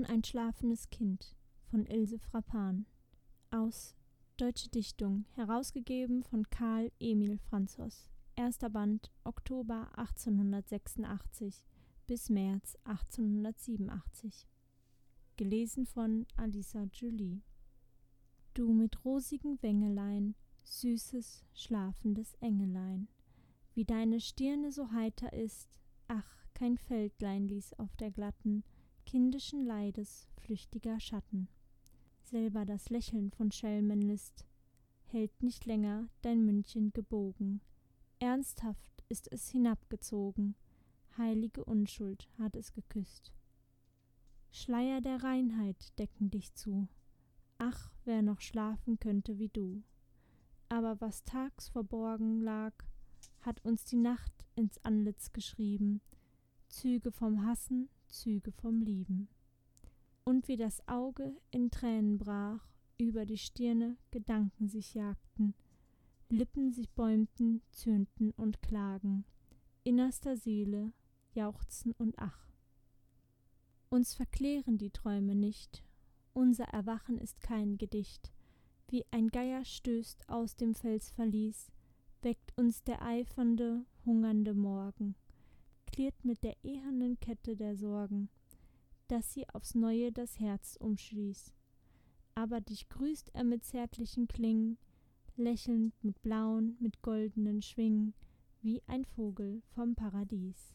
an ein schlafendes Kind von Ilse Frappan aus Deutsche Dichtung, herausgegeben von Karl Emil Franzos. Erster Band Oktober 1886 bis März 1887. Gelesen von Alisa Julie. Du mit rosigen Wängelein, süßes, schlafendes Engelein, wie deine Stirne so heiter ist, ach, kein Feldlein ließ auf der glatten, kindischen Leides flüchtiger Schatten. Selber das Lächeln von Schelmenlist hält nicht länger dein Mündchen gebogen, ernsthaft ist es hinabgezogen, heilige Unschuld hat es geküsst. Schleier der Reinheit decken dich zu, ach, wer noch schlafen könnte wie du. Aber was tags verborgen lag, hat uns die Nacht ins Antlitz geschrieben, Züge vom Hassen, Züge vom Lieben. Und wie das Auge in Tränen brach, über die Stirne Gedanken sich jagten, Lippen sich bäumten, zürnten und klagen, innerster Seele jauchzen und ach. Uns verklären die Träume nicht, unser Erwachen ist kein Gedicht, wie ein Geier stößt aus dem Felsverlies, weckt uns der eifernde, hungernde Morgen klirrt mit der ehernen Kette der Sorgen, dass sie aufs Neue das Herz umschließt. Aber dich grüßt er mit zärtlichen Klingen, lächelnd mit blauen, mit goldenen Schwingen, wie ein Vogel vom Paradies.